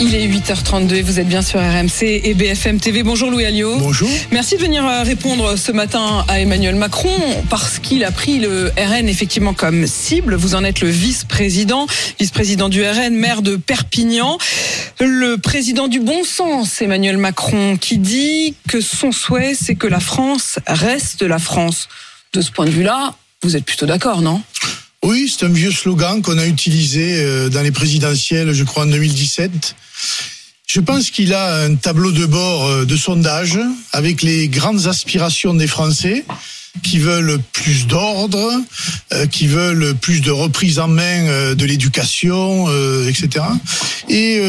Il est 8h32 et vous êtes bien sur RMC et BFM TV. Bonjour Louis Alliot. Bonjour. Merci de venir euh, répondre ce matin à Emmanuel Macron parce qu'il a pris le RN effectivement comme cible. Vous en êtes le vice-président, vice-président du RN, maire de Perpignan. Le président du bon sens, Emmanuel Macron, qui dit que son souhait, c'est que la France reste la France. De ce point de vue-là, vous êtes plutôt d'accord, non? Oui, c'est un vieux slogan qu'on a utilisé euh, dans les présidentielles, je crois, en 2017. Je pense qu'il a un tableau de bord euh, de sondage avec les grandes aspirations des Français qui veulent plus d'ordre, euh, qui veulent plus de reprise en main de l'éducation, etc. Et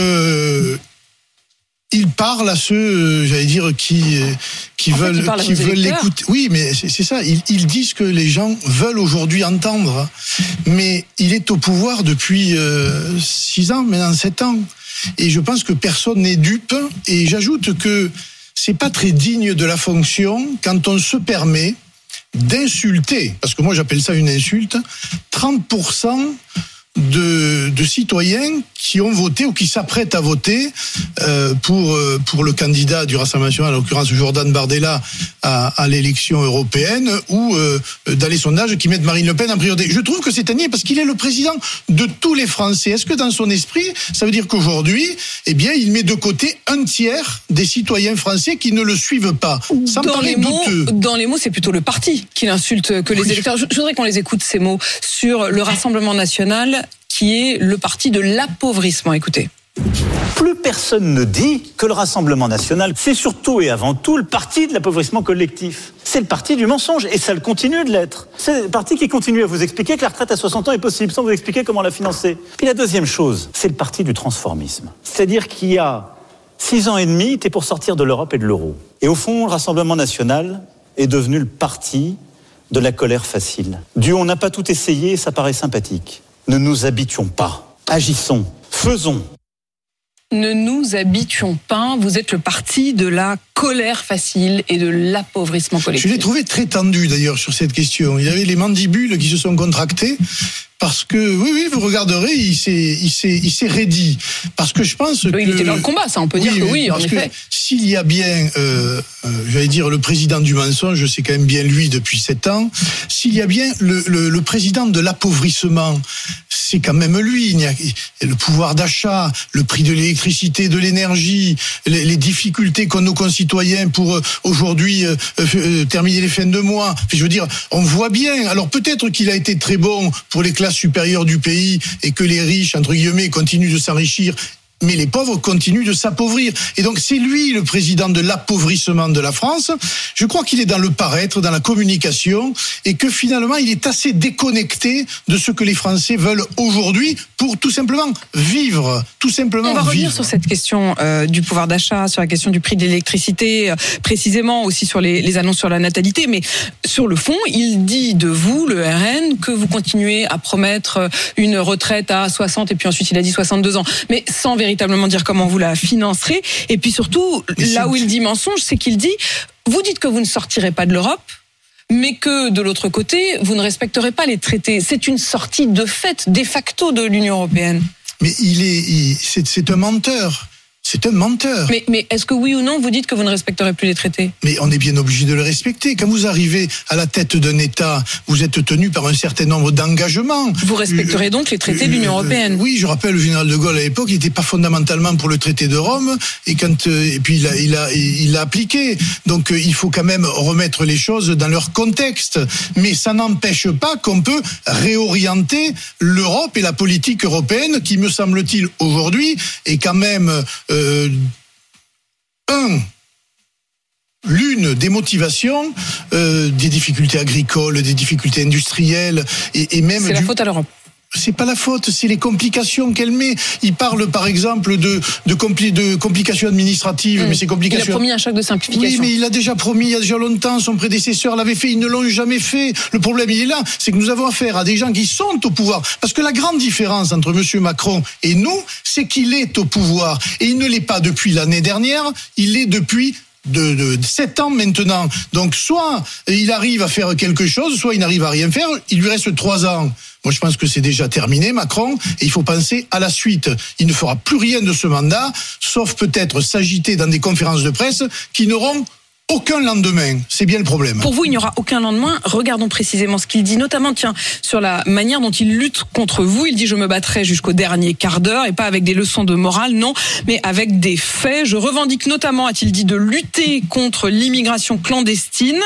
il parle à ceux, euh, j'allais dire, qui euh, qui En veulent qui veulent l'écouter. Oui, mais c'est ça. Ils, ils disent que les gens veulent aujourd'hui entendre, mais il est au pouvoir depuis euh, six ans, maintenant sept ans, et je pense que personne n'est dupe. Et j'ajoute que c'est pas très digne de la fonction quand on se permet d'insulter, parce que moi j'appelle ça une insulte, 30% de, de citoyens qui ont voté ou qui s'apprêtent à voter euh, pour euh, pour le candidat du Rassemblement national, en l'occurrence Jordan Bardella, à, à l'élection européenne, ou euh, dans les sondages qui mettent Marine Le Pen en priorité. Je trouve que c'est un niais parce qu'il est le président de tous les Français. Est-ce que dans son esprit, ça veut dire qu'aujourd'hui, eh bien, il met de côté un tiers des citoyens français qui ne le suivent pas? Ça me dans paraît les, mots, douteux. dans les mots, c'est plutôt le parti qui l'insulte que les électeurs. Je, je voudrais qu'on les écoute ces mots sur le Rassemblement national, qui est le parti de l'appauvrissement. Écoutez. Plus personne ne dit que le Rassemblement national, c'est surtout et avant tout le parti de l'appauvrissement collectif. C'est le parti du mensonge et ça le continue de l'être. C'est le parti qui continue à vous expliquer que la retraite à 60 ans est possible sans vous expliquer comment la financer. Puis la deuxième chose, c'est le parti du transformisme. C'est-à-dire qu'il y a six ans et demi, était pour sortir de l'Europe et de l'euro. Et au fond, le Rassemblement national est devenu le parti de la colère facile. Du on n'a pas tout essayé, ça paraît sympathique. Ne nous habituons pas. Agissons. Faisons. Ne nous habituons pas. Vous êtes le parti de la colère facile et de l'appauvrissement Je collectif. l'ai trouvé très tendu d'ailleurs sur cette question. Il y avait les mandibules qui se sont contractées parce que oui oui vous regarderez il s'est il s'est il s'est raidi parce que je pense que il était dans le combat, ça, on peut dire que oui, en effet. S'il y a bien, euh, euh, j'allais dire le président du mensonge, c'est quand même bien lui depuis sept ans. S'il y a bien le, le, le président de l'appauvrissement, c'est quand même lui. Il y a le pouvoir d'achat, le prix de l'électricité, de l'énergie, les, les difficultés qu'ont nos concitoyens pour euh, aujourd'hui euh, euh, terminer les fins de mois. Je veux dire, on voit bien. Alors peut-être qu'il a été très bon pour les classes supérieures du pays et que les riches, entre guillemets, continuent de s'enrichir mais les pauvres continuent de s'appauvrir. Et donc c'est lui le président de l'appauvrissement de la France. Je crois qu'il est dans le paraître, dans la communication, et que finalement il est assez déconnecté de ce que les Français veulent aujourd'hui pour tout simplement vivre, tout simplement On va vivre. revenir sur cette question euh, du pouvoir d'achat, sur la question du prix de l'électricité, euh, précisément aussi sur les, les annonces sur la natalité. Mais sur le fond, il dit de vous, le RN, que vous continuez à promettre une retraite à 60 et puis ensuite il a dit 62 ans, mais sans véritablement dire comment vous la financerez. Et puis surtout, là où il dit mensonge, c'est qu'il dit, vous dites que vous ne sortirez pas de l'Europe. Mais que de l'autre côté, vous ne respecterez pas les traités. C'est une sortie de fait, de facto de l'Union européenne. Mais il est, c'est un menteur. C'est un menteur. Mais, mais est-ce que oui ou non, vous dites que vous ne respecterez plus les traités Mais on est bien obligé de le respecter. Quand vous arrivez à la tête d'un État, vous êtes tenu par un certain nombre d'engagements. Vous respecterez donc les traités de l'Union européenne Oui, je rappelle le général de Gaulle à l'époque, il n'était pas fondamentalement pour le traité de Rome, et quand euh, et puis il a il a il l'a appliqué. Donc euh, il faut quand même remettre les choses dans leur contexte. Mais ça n'empêche pas qu'on peut réorienter l'Europe et la politique européenne, qui me semble-t-il aujourd'hui est quand même euh, un l'une des motivations euh, des difficultés agricoles, des difficultés industrielles et, et même C'est la faute à l'Europe. C'est pas la faute, c'est les complications qu'elle met. Il parle par exemple de de, compli- de complications administratives, mais ces Mmh. Il a complications. promis un chèque de Oui, simplification. mais il a déjà promis il y a déjà longtemps, son prédécesseur l'avait fait, ils ne l'ont jamais fait. Le problème, il est là, c'est que nous avons affaire à des gens qui sont au pouvoir. Parce que la grande différence entre M. Macron et nous, c'est qu'il est au pouvoir. Et il ne l'est pas depuis l'année dernière, il l'est depuis de, de, de 7 ans maintenant. Donc soit il arrive à faire quelque chose, soit il n'arrive à rien faire. Il lui reste 3 ans. Moi, je pense que c'est déjà terminé, Macron, et il faut penser à la suite. Il ne fera plus rien de ce mandat, sauf peut-être s'agiter dans des conférences de presse qui n'auront aucun lendemain. C'est bien le problème. Pour vous, il n'y aura aucun lendemain. Regardons précisément ce qu'il dit, notamment, tiens, sur la manière dont il lutte contre vous. Il dit, je me battrai jusqu'au dernier quart d'heure et pas avec des leçons de morale, non, mais avec des faits. Je revendique notamment, a-t-il dit, de lutter contre l'immigration clandestine.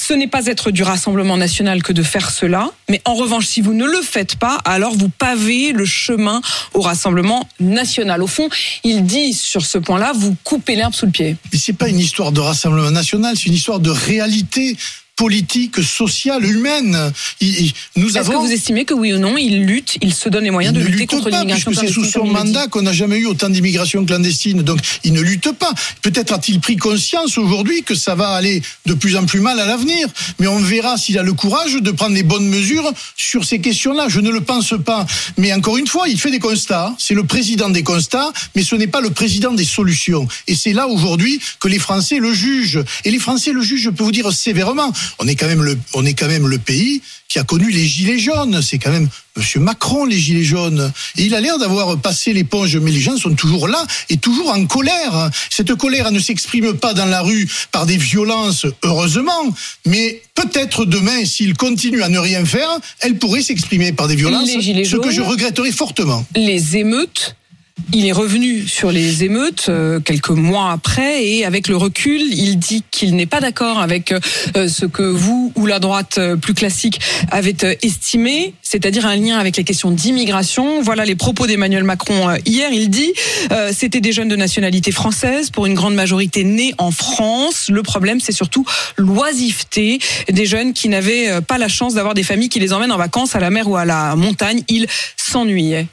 Ce n'est pas être du Rassemblement national que de faire cela. Mais en revanche, si vous ne le faites pas, alors vous pavez le chemin au Rassemblement national. Au fond, il dit sur ce point-là, vous coupez l'herbe sous le pied. Mais c'est pas une histoire de Rassemblement national, c'est une histoire de réalité politique, sociale, humaine. Il- il- nous Est-ce avons. que vous estimez que oui ou non, il lutte, il se donne les moyens Il de lutter lutte contre pas, l'immigration puisque c'est sous clandestine son mandat qu'on n'a jamais eu autant d'immigration clandestine. Donc, il ne lutte pas. Peut-être a-t-il pris conscience aujourd'hui que ça va aller de plus en plus mal à l'avenir. Mais on verra s'il a le courage de prendre les bonnes mesures sur ces questions-là. Je ne le pense pas. Mais encore une fois, il fait des constats. C'est le président des constats, mais ce n'est pas le président des solutions. Et c'est là aujourd'hui que les Français le jugent. Et les Français le jugent, je peux vous dire sévèrement. On est quand même le, on est quand même le pays qui a connu les gilets jaunes. C'est quand même Monsieur Macron, les gilets jaunes. Et il a l'air d'avoir passé l'éponge, mais les gens sont toujours là et toujours en colère. Cette colère ne s'exprime pas dans la rue par des violences, heureusement, mais peut-être demain, s'il continue à ne rien faire, elle pourrait s'exprimer par des violences, Les gilets ce que je regretterais fortement. les émeutes. Il est revenu sur les émeutes euh, quelques mois après et avec le recul, il dit qu'il n'est pas d'accord avec euh, ce que vous ou la droite euh, plus classique avez estimé, c'est-à-dire un lien avec les questions d'immigration. Voilà les propos d'Emmanuel Macron hier. Il dit c'était des jeunes de nationalité française pour une grande majorité nés en France. Le problème, c'est surtout l'oisiveté des jeunes qui n'avaient pas la chance d'avoir des familles qui les emmènent en vacances à la mer ou à la montagne. Ils s'ennuyaient.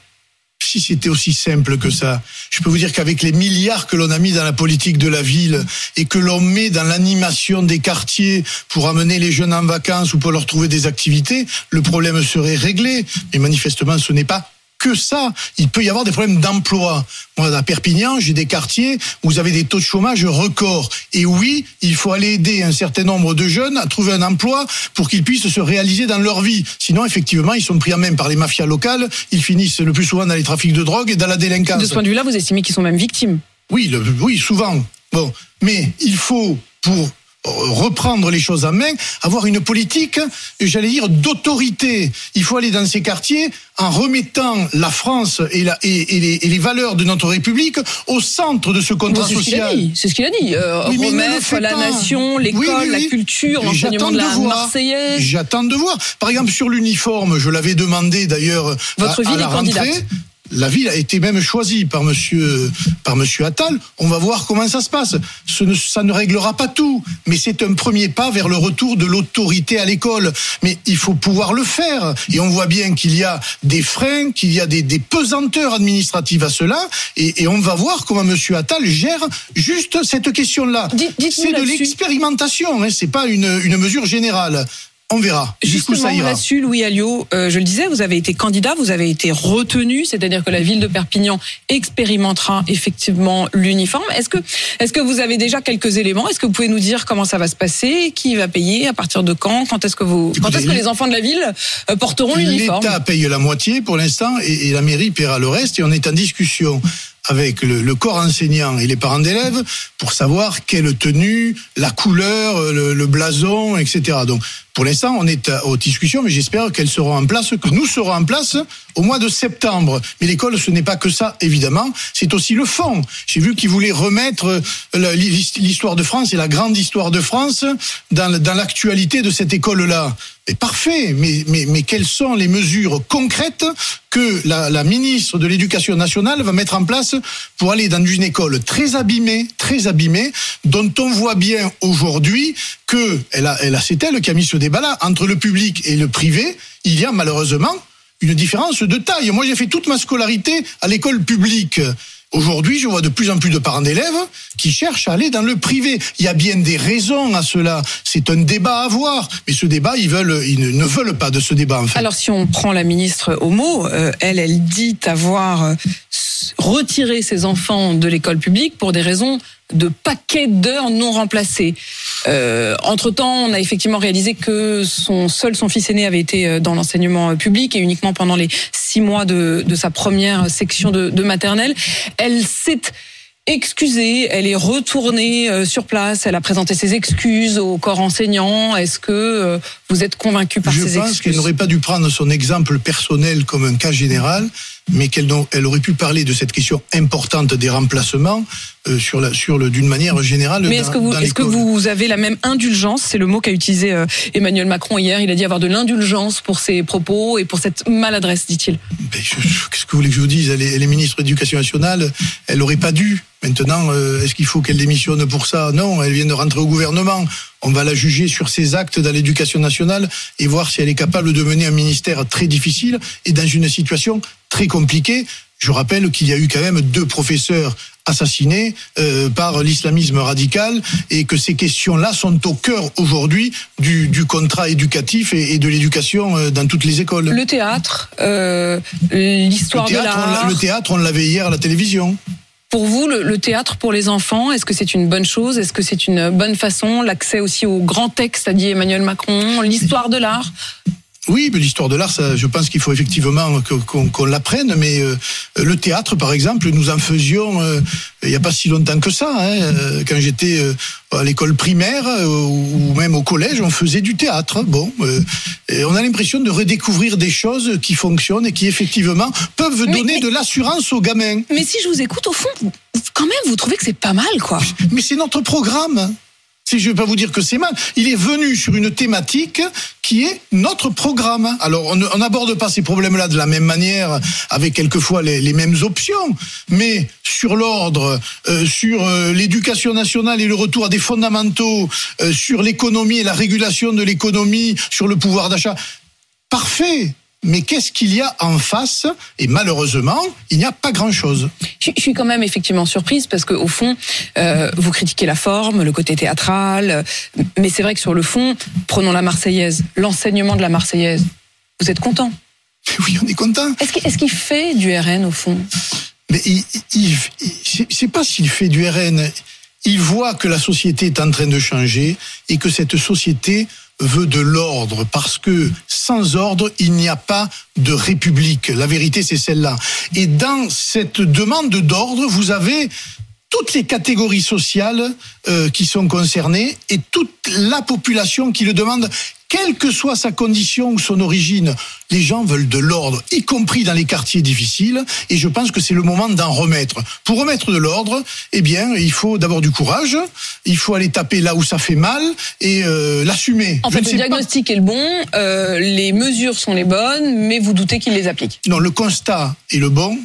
Si c'était aussi simple que ça, je peux vous dire qu'avec les milliards que l'on a mis dans la politique de la ville et que l'on met dans l'animation des quartiers pour amener les jeunes en vacances ou pour leur trouver des activités, le problème serait réglé. Mais manifestement, ce n'est pas que ça. Il peut y avoir des problèmes d'emploi. Moi, à Perpignan, j'ai des quartiers où vous avez des taux de chômage records. Et oui, il faut aller aider un certain nombre de jeunes à trouver un emploi pour qu'ils puissent se réaliser dans leur vie. Sinon, effectivement, ils sont pris en main par les mafias locales. Ils finissent le plus souvent dans les trafics de drogue et dans la délinquance. De ce point de vue-là, vous estimez qu'ils sont même victimes? Oui, le- oui, souvent. Bon, mais il faut pour reprendre les choses en main, avoir une politique, j'allais dire, d'autorité. Il faut aller dans ces quartiers en remettant la France et, la, et, et les, et les valeurs de notre République au centre de ce contrat C'est ce qu'il a social. dit. C'est ce qu'il a dit. Euh, Oui, remettre la nation, l'école, Oui, oui, la culture, l'enseignement de la de. Marseillaise. J'attends de voir. Par exemple, sur l'uniforme, je l'avais demandé d'ailleurs Votre à, à ville la est candidate. rentrée. La ville a été même choisie par monsieur, par monsieur Attal. On va voir comment ça se passe. Ce ne- ça ne réglera pas tout, mais c'est un premier pas vers le retour de l'autorité à l'école. Mais il faut pouvoir le faire. Et on voit bien qu'il y a des freins, qu'il y a des, des pesanteurs administratives à cela. Et, et on va voir comment monsieur Attal gère juste cette question-là. C'est de l'expérimentation, hein, c'est pas une, une mesure générale. On verra jusqu'où Justement, ça ira. là-dessus, Louis Alliot, euh, je le disais, vous avez été candidat, vous avez été retenu, c'est-à-dire que la ville de Perpignan expérimentera effectivement l'uniforme. Est-ce que, est-ce que vous avez déjà quelques éléments? Est-ce que vous pouvez nous dire comment ça va se passer? Qui va payer? À partir de quand? Quand est-ce que vous, quand est-ce que les- enfants de la ville euh, porteront l'uniforme? L'État paye la moitié pour l'instant et, et la mairie paiera le reste et on est en discussion avec le, le corps enseignant et les parents d'élèves pour savoir quelle tenue, la couleur, le, le blason, etc. Donc pour l'instant on est aux discussions mais j'espère qu'elles seront en place, que nous serons en place au mois de septembre. Mais l'école ce n'est pas que ça évidemment, c'est aussi le fond. J'ai vu qu'ils voulaient remettre euh, l'histoire de France et la grande histoire de France dans, l'actualité de cette école-là. Mais parfait, mais, quelles sont les mesures concrètes que la, la ministre de l'Éducation nationale va mettre en place pour aller dans une école très abîmée, très abîmée, dont on voit bien aujourd'hui que elle a, elle a, c'est elle qui a mis ce débat-là entre le public et le privé. Il y a malheureusement une différence de taille. Moi, j'ai fait toute ma scolarité à l'école publique. Aujourd'hui, je vois de plus en plus de parents d'élèves qui cherchent à aller dans le privé. Il y a bien des raisons à cela. C'est un débat à avoir. Mais ce débat, ils veulent, ils ne, veulent pas de ce débat, en. Alors, si on prend la ministre au mot, euh, elle, elle dit avoir euh, retiré ses enfants de l'école publique pour des raisons de paquets d'heures non remplacées. Euh, entre-temps, on a effectivement réalisé que son seul son fils aîné avait été euh, dans l'enseignement public et uniquement pendant les six mois de, de sa première section de, de maternelle. Elle s'est excusée, elle est retournée euh, sur place, elle a présenté ses excuses au corps enseignant. Est-ce que euh, vous êtes convaincu par Je ces pense excuses? qu'elle n'aurait pas dû prendre son exemple personnel comme un cas général, mais qu'elle elle aurait pu parler de cette question importante des remplacements euh, sur la, sur le, d'une manière générale. Mais est-ce que, vous, dans est-ce que l'école. vous avez la même indulgence C'est le mot qu'a utilisé euh, Emmanuel Macron hier. Il a dit avoir de l'indulgence pour ses propos et pour cette maladresse, dit-il. Ben, Qu'est-ce que vous voulez que je vous dise? Elle est, elle est ministre de l'Éducation nationale, elle n'aurait pas dû. Maintenant, euh, est-ce qu'il faut qu'elle démissionne pour ça? Non, elle vient de rentrer au gouvernement. On va la juger sur ses actes dans l'éducation nationale et voir si elle est capable de mener un ministère très difficile et dans une situation très compliquée. Je rappelle qu'il y a eu quand même deux professeurs assassinés euh, par l'islamisme radical et que ces questions-là sont au cœur aujourd'hui du, du contrat éducatif et, et de l'éducation euh, dans toutes les écoles. Le théâtre, euh, l'histoire de l'art. le théâtre, on l'avait hier à la télévision. Pour vous, le, théâtre pour les enfants, est-ce que c'est une bonne chose? Est-ce que c'est une bonne façon? L'accès aussi aux grands textes, a dit Emmanuel Macron, l'histoire de l'art? Oui, mais l'histoire de l'art, ça, je pense qu'il faut effectivement qu'on l'apprenne. Mais euh, le théâtre, par exemple, nous en faisions euh, il n'y a pas si longtemps que ça. Hein, euh, quand j'étais euh, à l'école primaire ou même au collège, on faisait du théâtre. Bon, et on a l'impression de redécouvrir des choses qui fonctionnent et qui effectivement peuvent Mais- donner mais- de l'assurance aux gamins. Mais si je vous écoute, au fond, vous- quand même, vous trouvez que c'est pas mal, quoi. Mais c'est notre programme. Je ne vais pas vous dire que c'est mal, il est venu sur une thématique qui est notre programme. Alors, on n'aborde pas ces problèmes-là de la même manière, avec quelquefois les, les mêmes options, mais sur l'ordre, euh, sur euh, l'éducation nationale et le retour à des fondamentaux, euh, sur l'économie et la régulation de l'économie, sur le pouvoir d'achat, parfait. Mais qu'est-ce qu'il y a en face? Et malheureusement, il n'y a pas grand-chose. Je, je suis quand même effectivement surprise parce que au fond, euh, vous critiquez la forme, le côté théâtral, euh, mais c'est vrai que sur le fond, prenons la Marseillaise, l'enseignement de la Marseillaise. Vous êtes content? Oui, on est content. Est-ce qu'il est-ce qu'il fait du RN au fond? Mais il, il, c'est pas s'il fait du RN. Il voit que la société est en train de changer et que cette société veut de l'ordre parce que sans ordre, il n'y a pas de république. La vérité, c'est celle-là. Et dans cette demande d'ordre, vous avez toutes les catégories sociales euh, qui sont concernées et toute la population qui le demande, quelle que soit sa condition ou son origine. Les gens veulent de l'ordre, y compris dans les quartiers difficiles, et je pense que c'est le moment d'en remettre. Pour remettre de l'ordre, eh bien, il faut d'abord du courage, il faut aller taper là où ça fait mal et euh, l'assumer. En Je fait, le pas- diagnostic est le bon, euh, les mesures sont les bonnes, mais vous doutez qu'il les applique. Non, le constat est le bon.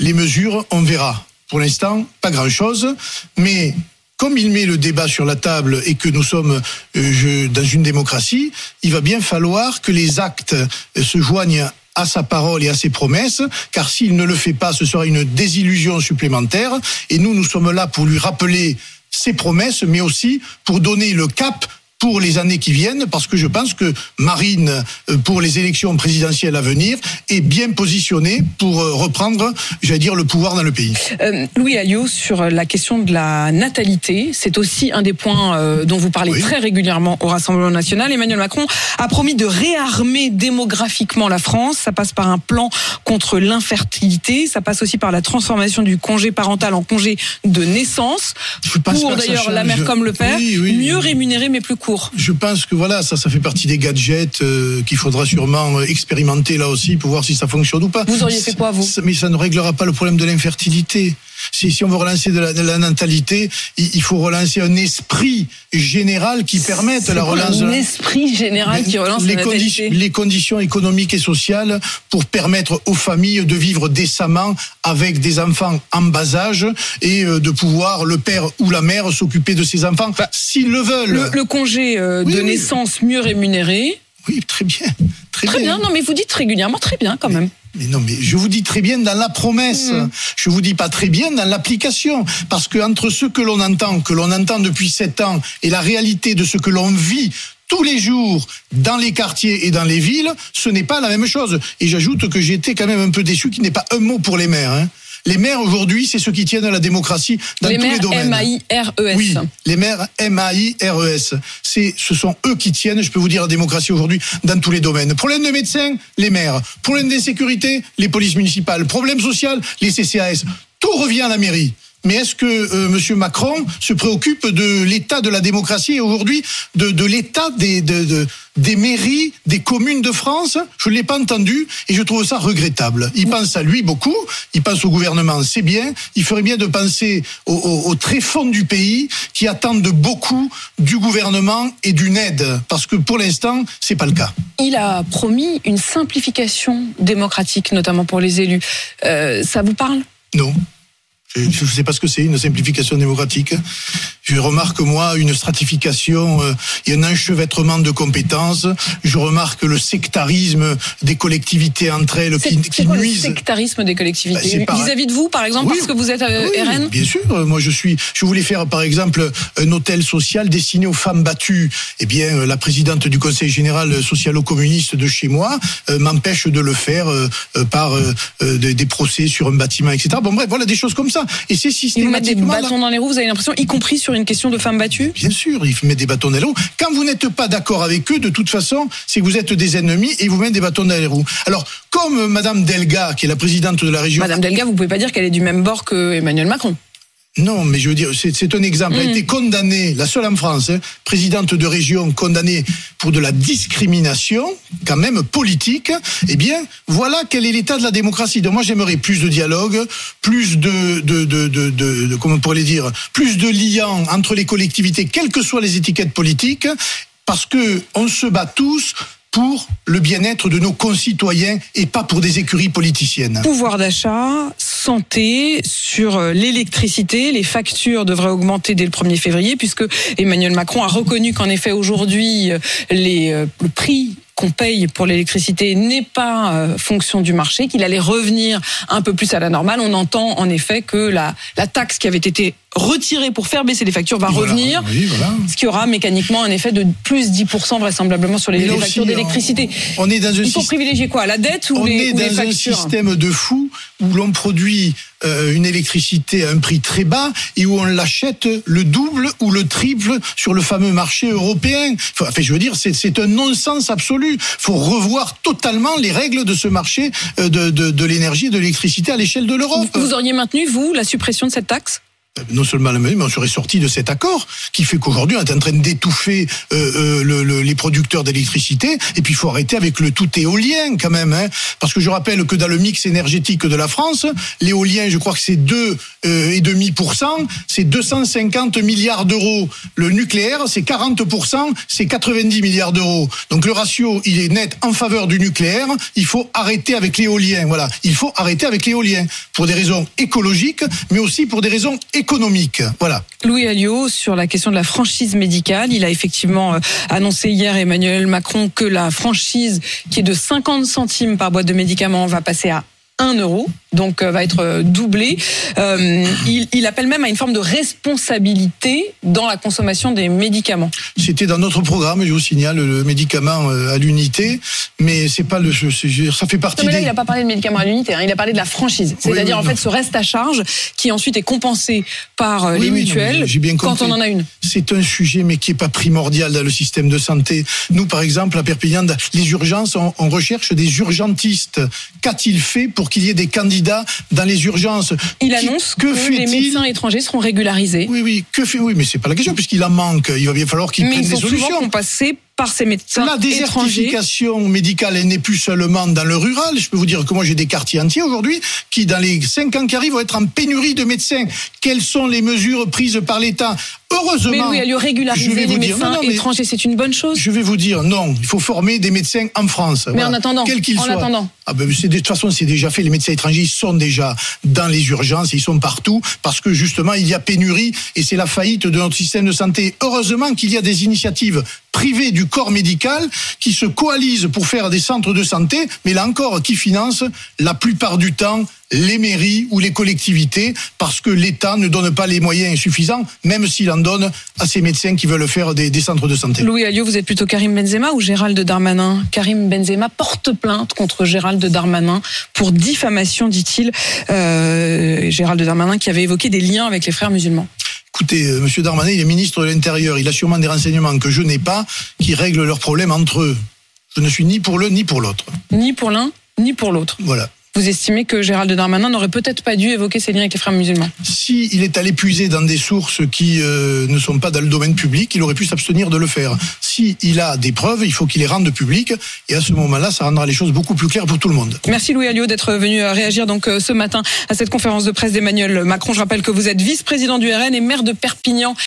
Les mesures, on verra. Pour l'instant, pas grand-chose. Mais comme il met le débat sur la table et que nous sommes euh, dans une démocratie, il va bien falloir que les actes euh, se joignent à sa parole et à ses promesses, car s'il ne le fait pas, ce sera une désillusion supplémentaire. Et nous, nous sommes là pour lui rappeler ses promesses, mais aussi pour donner le cap pour les années qui viennent, parce que je pense que Marine, euh, pour les élections présidentielles à venir, est bien positionnée pour euh, reprendre, j'allais dire, le pouvoir dans le pays. Euh, Louis Alliot, sur la question de la natalité, c'est aussi un des points euh, dont vous parlez Oui. très régulièrement au Rassemblement national. Emmanuel Macron a promis de réarmer démographiquement la France. Ça passe par un plan contre l'infertilité. Ça passe aussi par la transformation du congé parental en congé de naissance. Je Pour d'ailleurs la mère comme le père, Oui, oui. mieux rémunéré mais plus court. Je pense que voilà, ça, ça fait partie des gadgets euh, qu'il faudra sûrement euh, expérimenter là aussi pour voir si ça fonctionne ou pas. Vous auriez fait quoi, vous? Mais ça ne réglera pas le problème de l'infertilité. Si, si on veut relancer de la, de la natalité, il, il faut relancer un esprit général qui permette la relance. de Un esprit général qui relance les, la condi- natalité. les conditions économiques et sociales pour permettre aux familles de vivre décemment avec des enfants en bas âge et euh, de pouvoir le père ou la mère s'occuper de ses enfants s'ils le veulent. Bah, Le, le congé euh, Oui, de oui. naissance mieux rémunéré. Oui, très bien. Très, Très bien, non mais vous dites régulièrement très bien quand même. Mais non, mais je vous dis très bien dans la promesse. Mm. Je vous dis pas très bien dans l'application. Parce que entre ce que l'on entend, que l'on entend depuis sept ans, et la réalité de ce que l'on vit tous les jours dans les quartiers et dans les villes, ce n'est pas la même chose. Et j'ajoute que j'ai été quand même un peu déçu qu'il n'y ait pas un mot pour les maires. hein. Les maires aujourd'hui, c'est ceux qui tiennent la démocratie dans les tous les maires domaines. M-A-I-R-E-S. Oui, les maires M-A-I-R-E-S. C'est, ce sont eux qui tiennent, je peux vous dire, la démocratie aujourd'hui dans tous les domaines. Problème de médecins, les maires. Problème d'insécurité, les polices municipales. Problème social, les CCAS. Tout revient à la mairie. Mais est-ce que euh, M. Macron se préoccupe de l'état de la démocratie et aujourd'hui de, de l'état des, de, de- des mairies, des communes de France? Je ne l'ai pas entendu et je trouve ça regrettable. Il pense à lui beaucoup, il pense au gouvernement, c'est bien. Il ferait bien de penser au, au, au très fond du pays qui attendent beaucoup du gouvernement et d'une aide. Parce que pour l'instant, c'est pas le cas. Il a promis une simplification démocratique, notamment pour les élus. Euh, ça vous parle? Non. Je ne sais pas ce que c'est une simplification démocratique. Je remarque moi une stratification euh, et un enchevêtrement de compétences. Je remarque le sectarisme des collectivités entre elles qui, qui quoi le nuisent. sectarisme des collectivités pareil. Vis-à-vis de vous, par exemple, Oui. parce que vous êtes euh, Oui, RN Bien sûr, moi je suis. Je voulais faire par exemple un hôtel social destiné aux femmes battues. Eh bien, euh, la présidente du Conseil général socialo-communiste de chez moi euh, m'empêche de le faire euh, par des, des procès sur un bâtiment, etc. Bon bref, voilà des choses comme ça. Et c'est Ils vous mettent des systématiquement. bâtons dans les roues, vous avez l'impression, y compris sur une question de femmes battues Bien sûr, il met des bâtons dans les roues. Quand vous n'êtes pas d'accord avec eux, de toute façon, c'est que vous êtes des ennemis et ils vous mettent des bâtons dans les roues. Alors, comme Madame Delga, qui est la présidente de la région, Madame Delga, vous pouvez pas dire qu'elle est du même bord que Emmanuel Macron. Non, mais je veux dire, c'est c'est un exemple. Elle a été condamnée, la seule en France, hein, présidente de région condamnée pour de la discrimination, quand même politique. Eh bien, voilà quel est l'état de la démocratie. Donc moi, j'aimerais plus de dialogue, plus de, de, de, de, comment on pourrait dire, plus de liens entre les collectivités, quelles que soient les étiquettes politiques, parce que on se bat tous pour le bien-être de nos concitoyens et pas pour des écuries politiciennes. Pouvoir d'achat, santé, sur euh, l'électricité, les factures devraient augmenter dès le 1er février puisque Emmanuel Macron a reconnu qu'en effet aujourd'hui euh, euh, le prix qu'on paye pour l'électricité n'est pas fonction du marché, qu'il allait revenir un peu plus à la normale. On entend en effet que la taxe qui avait été retirée pour faire baisser les factures va Voilà. revenir. Oui, voilà. Ce qui aura mécaniquement un effet de plus 10% vraisemblablement sur les, factures aussi, d'électricité. on- est dans un Il faut système- privilégier quoi La dette ou on les, est les dans un système de fou où l'on produit euh, une électricité à un prix très bas et où on l'achète le double ou le triple sur le fameux marché européen. Enfin, je veux dire, c'est un non-sens absolu. Il faut revoir totalement les règles de ce marché euh, de, de, de l'énergie et de l'électricité à l'échelle de l'Europe. Vous auriez maintenu, vous, la suppression de cette taxe? Non seulement la même, mais on serait sorti de cet accord qui fait qu'aujourd'hui on est en train d'étouffer euh, euh, le- le- les producteurs d'électricité et puis il faut arrêter avec le tout éolien quand même, hein, parce que je rappelle que dans le mix énergétique de la France, l'éolien, je crois que c'est deux euh, et demi pour cent, c'est 250 milliards d'euros. Le nucléaire, c'est 40% c'est 90 milliards d'euros. Donc le ratio, il est net en faveur du nucléaire. Il faut arrêter avec l'éolien. Voilà, il faut arrêter avec l'éolien pour des raisons écologiques, mais aussi pour des raisons économiques. Voilà. Louis Alliot, sur la question de la franchise médicale, il a effectivement euh, annoncé hier Emmanuel Macron que la franchise qui est de 50 centimes par boîte de médicaments va passer à 1 euro, donc euh, va être euh, doublée. Euh, il, il appelle même à une forme de responsabilité dans la consommation des médicaments. C'était dans notre programme, je vous signale, le médicament à l'unité, mais c'est pas le, je- je- ça fait partie Non, mais là, des. il n'a pas parlé de médicaments à l'unité, hein, il a parlé de la franchise. C'est-à-dire, oui, en fait, ce reste à charge qui ensuite est compensé par Oui, les non, mutuelles bien quand on en a une. C'est un sujet, mais qui est pas primordial dans le système de santé. Nous, par exemple, à Perpignan, les urgences, on, on recherche des urgentistes. Qu'a-t-il fait pour qu'il y ait des candidats dans les urgences Il annonce que, que les médecins étrangers seront régularisés. Oui, oui, que fait Oui, mais c'est pas la question, puisqu'il en manque. Il va bien falloir qu'il mais prenne ils des sont souvent solutions. Par ces médecins La étrangers. désertification médicale, elle n'est plus seulement dans le rural. Je peux vous dire que moi, j'ai des quartiers entiers aujourd'hui qui, dans les cinq ans qui arrivent, vont être en pénurie de médecins. Quelles sont les mesures prises par l'État Heureusement. Mais oui, à je régulariser les dire- médecins non, non, mais étrangers, c'est une bonne chose. Je vais vous dire, non, il faut former des médecins en France. Mais en attendant, Quels qu'ils en soient. attendant. Ah ben, de toute façon, c'est déjà fait. Les médecins étrangers, ils sont déjà dans les urgences, ils sont partout, parce que justement, il y a pénurie et c'est la faillite de notre système de santé. Heureusement qu'il y a des initiatives privées du corps médical qui se coalisent pour faire des centres de santé, mais là encore, qui financent la plupart du temps les mairies ou les collectivités parce que l'État ne donne pas les moyens suffisants, même s'il en donne à ces médecins qui veulent faire des, des centres de santé. Louis Alliot, vous êtes plutôt Karim Benzema ou Gérald Darmanin? Karim Benzema porte plainte contre Gérald Darmanin pour diffamation, dit-il. Euh, Gérald Darmanin qui avait évoqué des liens avec les frères musulmans. Écoutez, euh, Monsieur Darmanin, il est ministre de l'Intérieur. Il a sûrement des renseignements que je n'ai pas qui règlent leurs problèmes entre eux. Je ne suis ni pour l'un ni pour l'autre. Ni pour l'un, ni pour l'autre. Voilà. Vous estimez que Gérald Darmanin n'aurait peut-être pas dû évoquer ses liens avec les frères musulmans Si il est allé puiser dans des sources qui euh, ne sont pas dans le domaine public, il aurait pu s'abstenir de le faire. Si il a des preuves, il faut qu'il les rende publiques. Et à ce moment-là, ça rendra les choses beaucoup plus claires pour tout le monde. Merci Louis Alliot d'être venu euh, réagir donc euh, ce matin à cette conférence de presse d'Emmanuel Macron. Je rappelle que vous êtes vice-président du RN et maire de Perpignan.